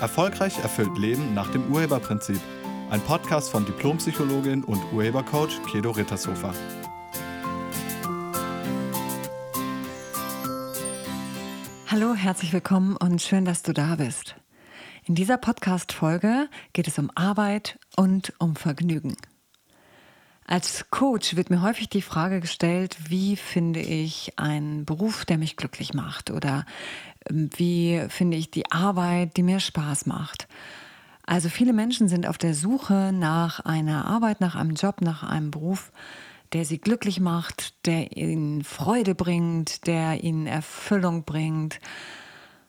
Erfolgreich erfüllt Leben nach dem Urheberprinzip. Ein Podcast von Diplompsychologin und Urhebercoach Kedo Rittershofer. Hallo, herzlich willkommen und schön, dass du da bist. In dieser Podcast-Folge geht es um Arbeit und um Vergnügen. Als Coach wird mir häufig die Frage gestellt, wie finde ich einen Beruf, der mich glücklich macht oder wie finde ich die Arbeit, die mir Spaß macht. Also viele Menschen sind auf der Suche nach einer Arbeit, nach einem Job, nach einem Beruf, der sie glücklich macht, der ihnen Freude bringt, der ihnen Erfüllung bringt.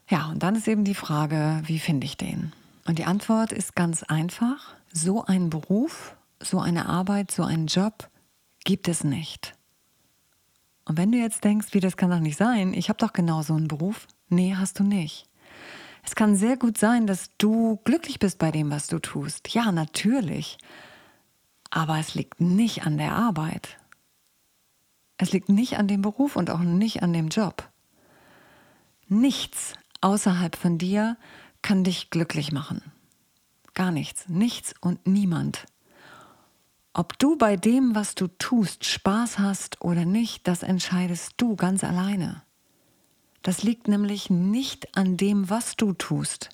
Ja, und dann ist eben die Frage, wie finde ich den? Und die Antwort ist ganz einfach. So ein Beruf, so eine Arbeit, so einen Job gibt es nicht. Und wenn du jetzt denkst, wie das kann doch nicht sein, ich habe doch genau so einen Beruf. Nee, hast du nicht. Es kann sehr gut sein, dass du glücklich bist bei dem, was du tust. Ja, natürlich. Aber es liegt nicht an der Arbeit. Es liegt nicht an dem Beruf und auch nicht an dem Job. Nichts außerhalb von dir kann dich glücklich machen. Gar nichts. Nichts und niemand. Ob du bei dem, was du tust, Spaß hast oder nicht, das entscheidest du ganz alleine. Das liegt nämlich nicht an dem, was du tust.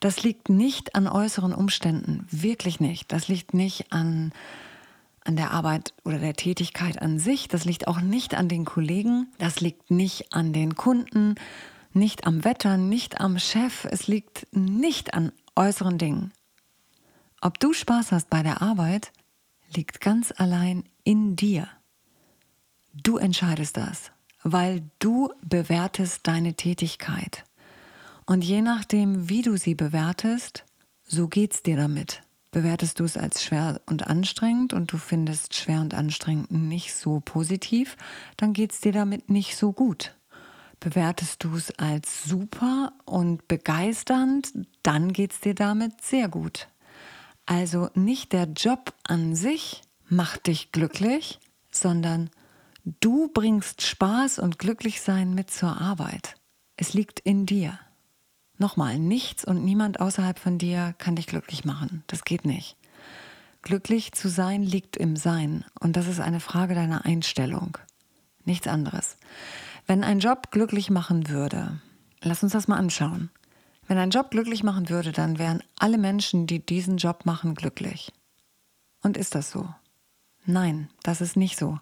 Das liegt nicht an äußeren Umständen, wirklich nicht. Das liegt nicht an, an der Arbeit oder der Tätigkeit an sich. Das liegt auch nicht an den Kollegen. Das liegt nicht an den Kunden, nicht am Wetter, nicht am Chef. Es liegt nicht an äußeren Dingen. Ob du Spaß hast bei der Arbeit, liegt ganz allein in dir. Du entscheidest das, weil du bewertest deine Tätigkeit. Und je nachdem, wie du sie bewertest, so geht's dir damit. Bewertest du es als schwer und anstrengend und du findest schwer und anstrengend nicht so positiv, dann geht's dir damit nicht so gut. Bewertest du es als super und begeisternd, dann geht's dir damit sehr gut. Also nicht der Job an sich macht dich glücklich, sondern du bringst Spaß und Glücklichsein mit zur Arbeit. Es liegt in dir. Nochmal, nichts und niemand außerhalb von dir kann dich glücklich machen. Das geht nicht. Glücklich zu sein liegt im Sein und das ist eine Frage deiner Einstellung. Nichts anderes. Wenn ein Job glücklich machen würde, lass uns das mal anschauen. Wenn ein Job glücklich machen würde, dann wären alle Menschen, die diesen Job machen, glücklich. Und ist das so? Nein, das ist nicht so.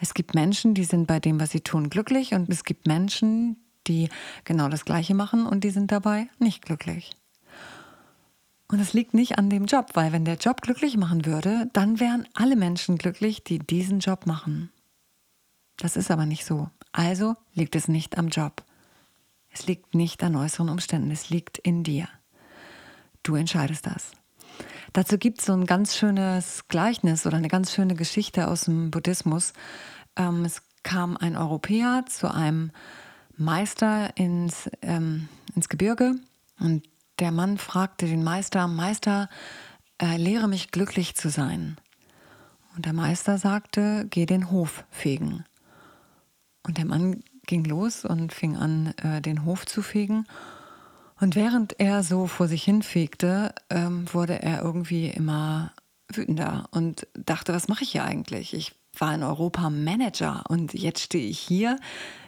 Es gibt Menschen, die sind bei dem, was sie tun, glücklich und es gibt Menschen, die genau das Gleiche machen und die sind dabei nicht glücklich. Und es liegt nicht an dem Job, weil wenn der Job glücklich machen würde, dann wären alle Menschen glücklich, die diesen Job machen. Das ist aber nicht so. Also liegt es nicht am Job. Es liegt nicht an äußeren Umständen, es liegt in dir. Du entscheidest das. Dazu gibt es so ein ganz schönes Gleichnis oder eine ganz schöne Geschichte aus dem Buddhismus. Ähm, es kam ein Europäer zu einem Meister ins, ähm, ins Gebirge und der Mann fragte den Meister, Meister, äh, lehre mich glücklich zu sein. Und der Meister sagte, geh den Hof fegen. Und der Mann ging los und fing an, äh, den Hof zu fegen. Und während er so vor sich hin fegte, ähm, wurde er irgendwie immer wütender und dachte, was mache ich hier eigentlich? Ich war in Europa Manager und jetzt stehe ich hier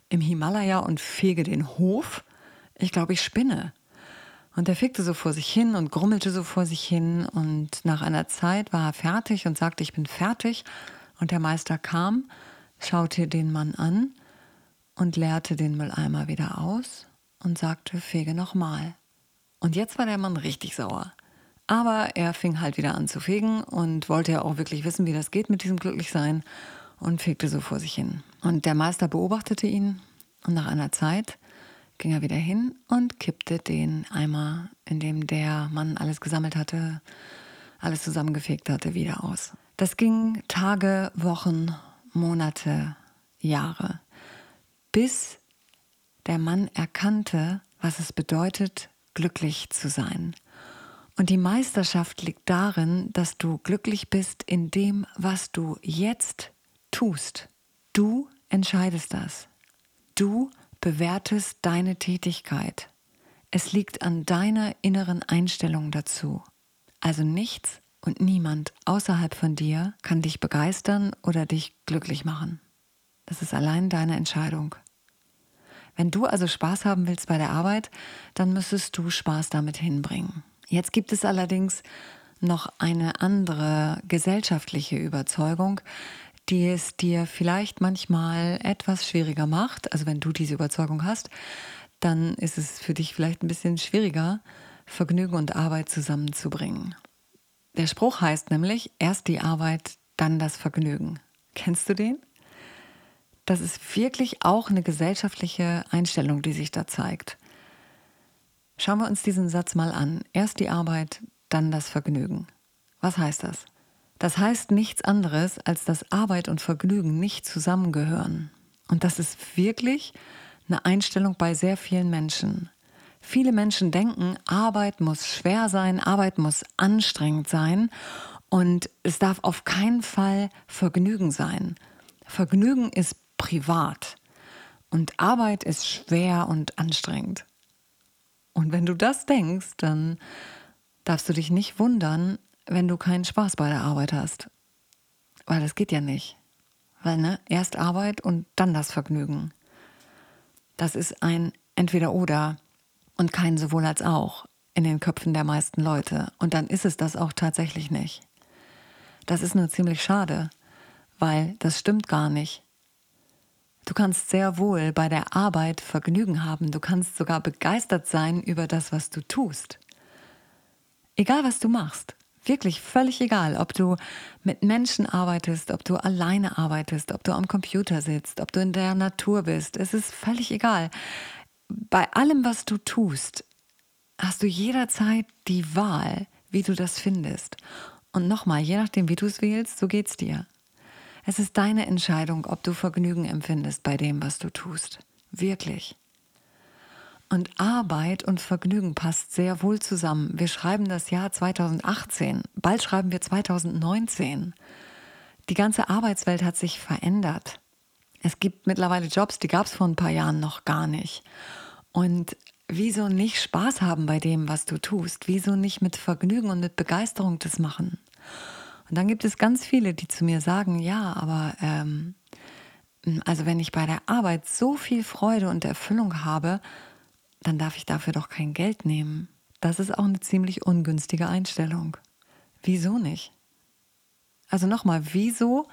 im Himalaya und fege den Hof. Ich glaube, ich spinne. Und er fegte so vor sich hin und grummelte so vor sich hin. Und nach einer Zeit war er fertig und sagte, ich bin fertig. Und der Meister kam, schaute den Mann an und leerte den Mülleimer wieder aus und sagte, fege nochmal. Und jetzt war der Mann richtig sauer. Aber er fing halt wieder an zu fegen und wollte ja auch wirklich wissen, wie das geht mit diesem Glücklichsein und fegte so vor sich hin. Und der Meister beobachtete ihn und nach einer Zeit ging er wieder hin und kippte den Eimer, in dem der Mann alles gesammelt hatte, alles zusammengefegt hatte, wieder aus. Das ging Tage, Wochen, Monate, Jahre bis der Mann erkannte, was es bedeutet, glücklich zu sein. Und die Meisterschaft liegt darin, dass du glücklich bist in dem, was du jetzt tust. Du entscheidest das. Du bewertest deine Tätigkeit. Es liegt an deiner inneren Einstellung dazu. Also nichts und niemand außerhalb von dir kann dich begeistern oder dich glücklich machen. Das ist allein deine Entscheidung. Wenn du also Spaß haben willst bei der Arbeit, dann müsstest du Spaß damit hinbringen. Jetzt gibt es allerdings noch eine andere gesellschaftliche Überzeugung, die es dir vielleicht manchmal etwas schwieriger macht. Also wenn du diese Überzeugung hast, dann ist es für dich vielleicht ein bisschen schwieriger, Vergnügen und Arbeit zusammenzubringen. Der Spruch heißt nämlich, erst die Arbeit, dann das Vergnügen. Kennst du den? Das ist wirklich auch eine gesellschaftliche Einstellung, die sich da zeigt. Schauen wir uns diesen Satz mal an. Erst die Arbeit, dann das Vergnügen. Was heißt das? Das heißt nichts anderes, als dass Arbeit und Vergnügen nicht zusammengehören. Und das ist wirklich eine Einstellung bei sehr vielen Menschen. Viele Menschen denken, Arbeit muss schwer sein, Arbeit muss anstrengend sein und es darf auf keinen Fall Vergnügen sein. Vergnügen ist privat und Arbeit ist schwer und anstrengend. Und wenn du das denkst, dann darfst du dich nicht wundern, wenn du keinen Spaß bei der Arbeit hast. Weil das geht ja nicht. Weil, ne, erst Arbeit und dann das Vergnügen. Das ist ein Entweder-Oder und kein sowohl als auch in den Köpfen der meisten Leute. Und dann ist es das auch tatsächlich nicht. Das ist nur ziemlich schade, weil das stimmt gar nicht. Du kannst sehr wohl bei der Arbeit Vergnügen haben, du kannst sogar begeistert sein über das, was du tust. Egal was du machst, wirklich völlig egal, ob du mit Menschen arbeitest, ob du alleine arbeitest, ob du am Computer sitzt, ob du in der Natur bist, es ist völlig egal bei allem, was du tust, hast du jederzeit die Wahl, wie du das findest. Und nochmal, je nachdem, wie du es wählst, so geht's dir. Es ist deine Entscheidung, ob du Vergnügen empfindest bei dem, was du tust. Wirklich. Und Arbeit und Vergnügen passt sehr wohl zusammen. Wir schreiben das Jahr 2018. Bald schreiben wir 2019. Die ganze Arbeitswelt hat sich verändert. Es gibt mittlerweile Jobs, die gab es vor ein paar Jahren noch gar nicht. Und wieso nicht Spaß haben bei dem, was du tust? Wieso nicht mit Vergnügen und mit Begeisterung das machen? Und dann gibt es ganz viele, die zu mir sagen, ja, aber ähm, also wenn ich bei der Arbeit so viel Freude und Erfüllung habe, dann darf ich dafür doch kein Geld nehmen. Das ist auch eine ziemlich ungünstige Einstellung. Wieso nicht? Also nochmal, wieso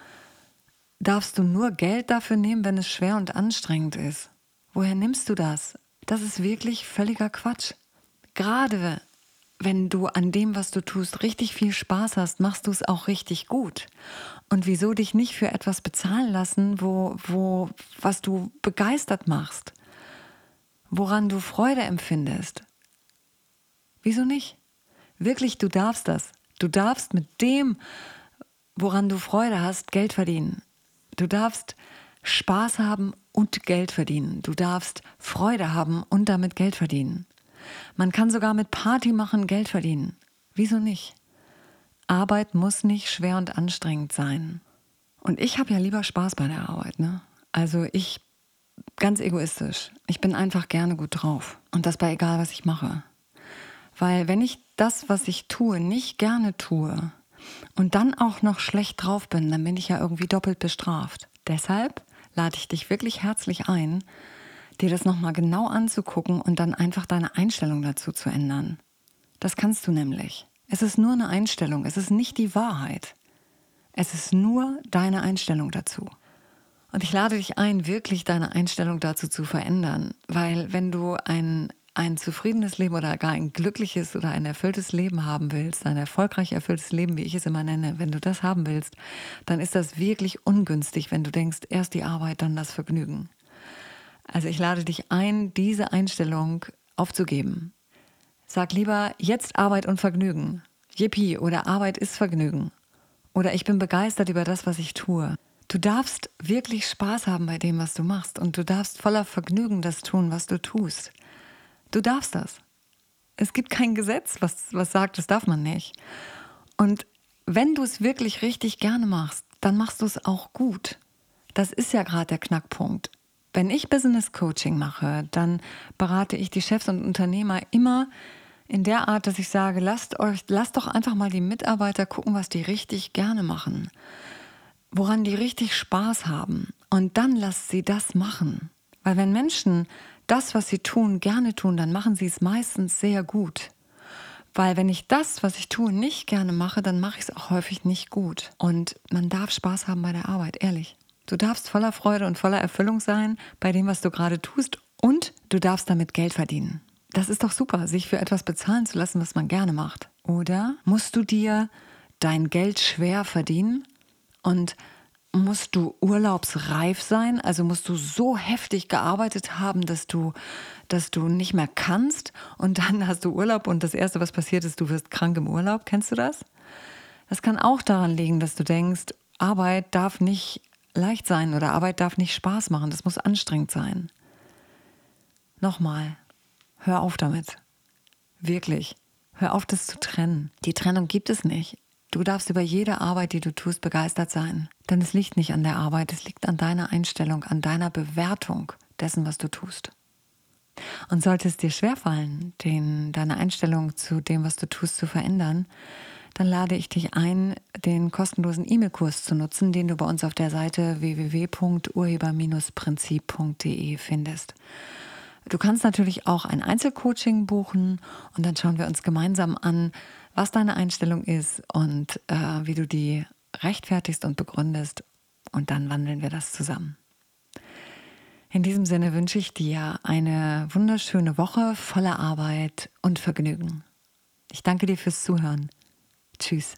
darfst du nur Geld dafür nehmen, wenn es schwer und anstrengend ist? Woher nimmst du das? Das ist wirklich völliger Quatsch. Gerade wenn du an dem, was du tust, richtig viel Spaß hast, machst du es auch richtig gut. Und wieso dich nicht für etwas bezahlen lassen, wo, wo, was du begeistert machst? Woran du Freude empfindest? Wieso nicht? Wirklich, du darfst das. Du darfst mit dem, woran du Freude hast, Geld verdienen. Du darfst Spaß haben und Geld verdienen. Du darfst Freude haben und damit Geld verdienen. Man kann sogar mit Party machen Geld verdienen. Wieso nicht? Arbeit muss nicht schwer und anstrengend sein. Und ich habe ja lieber Spaß bei der Arbeit. Ne? Also ich, ganz egoistisch, ich bin einfach gerne gut drauf. Und das bei egal, was ich mache. Weil wenn ich das, was ich tue, nicht gerne tue und dann auch noch schlecht drauf bin, dann bin ich ja irgendwie doppelt bestraft. Deshalb lade ich dich wirklich herzlich ein, dir das nochmal genau anzugucken und dann einfach deine Einstellung dazu zu ändern. Das kannst du nämlich. Es ist nur eine Einstellung, es ist nicht die Wahrheit. Es ist nur deine Einstellung dazu. Und ich lade dich ein, wirklich deine Einstellung dazu zu verändern, weil wenn du ein ein zufriedenes Leben oder gar ein glückliches oder ein erfülltes Leben haben willst, ein erfolgreich erfülltes Leben, wie ich es immer nenne, wenn du das haben willst, dann ist das wirklich ungünstig, wenn du denkst, erst die Arbeit, dann das Vergnügen. Also ich lade dich ein, diese Einstellung aufzugeben. Sag lieber jetzt Arbeit und Vergnügen. Yippie oder Arbeit ist Vergnügen. Oder ich bin begeistert über das, was ich tue. Du darfst wirklich Spaß haben bei dem, was du machst und du darfst voller Vergnügen das tun, was du tust. Du darfst das. Es gibt kein Gesetz, was, was sagt, das darf man nicht. Und wenn du es wirklich richtig gerne machst, dann machst du es auch gut. Das ist ja gerade der Knackpunkt. Wenn ich Business Coaching mache, dann berate ich die Chefs und Unternehmer immer in der Art, dass ich sage, lasst euch, lasst doch einfach mal die Mitarbeiter gucken, was die richtig gerne machen, woran die richtig Spaß haben. Und dann lasst sie das machen. Weil wenn Menschen das, was sie tun, gerne tun, dann machen sie es meistens sehr gut. Weil wenn ich das, was ich tue, nicht gerne mache, dann mache ich es auch häufig nicht gut. Und man darf Spaß haben bei der Arbeit, ehrlich. Du darfst voller Freude und voller Erfüllung sein bei dem, was du gerade tust und du darfst damit Geld verdienen. Das ist doch super, sich für etwas bezahlen zu lassen, was man gerne macht. Oder musst du dir dein Geld schwer verdienen und musst du urlaubsreif sein, also musst du so heftig gearbeitet haben, dass du, dass du nicht mehr kannst und dann hast du Urlaub und das Erste, was passiert ist, du wirst krank im Urlaub. Kennst du das? Das kann auch daran liegen, dass du denkst, Arbeit darf nicht leicht sein oder Arbeit darf nicht Spaß machen, das muss anstrengend sein. Nochmal, hör auf damit. Wirklich. Hör auf, das zu trennen. Die Trennung gibt es nicht. Du darfst über jede Arbeit, die du tust, begeistert sein. Denn es liegt nicht an der Arbeit, es liegt an deiner Einstellung, an deiner Bewertung dessen, was du tust. Und sollte es dir schwerfallen, den, deine Einstellung zu dem, was du tust, zu verändern, dann lade ich dich ein, den kostenlosen E-Mail-Kurs zu nutzen, den du bei uns auf der Seite www.urheber-prinzip.de findest. Du kannst natürlich auch ein Einzelcoaching buchen und dann schauen wir uns gemeinsam an, was deine Einstellung ist und äh, wie du die rechtfertigst und begründest und dann wandeln wir das zusammen. In diesem Sinne wünsche ich dir eine wunderschöne Woche voller Arbeit und Vergnügen. Ich danke dir fürs Zuhören. Tschüss.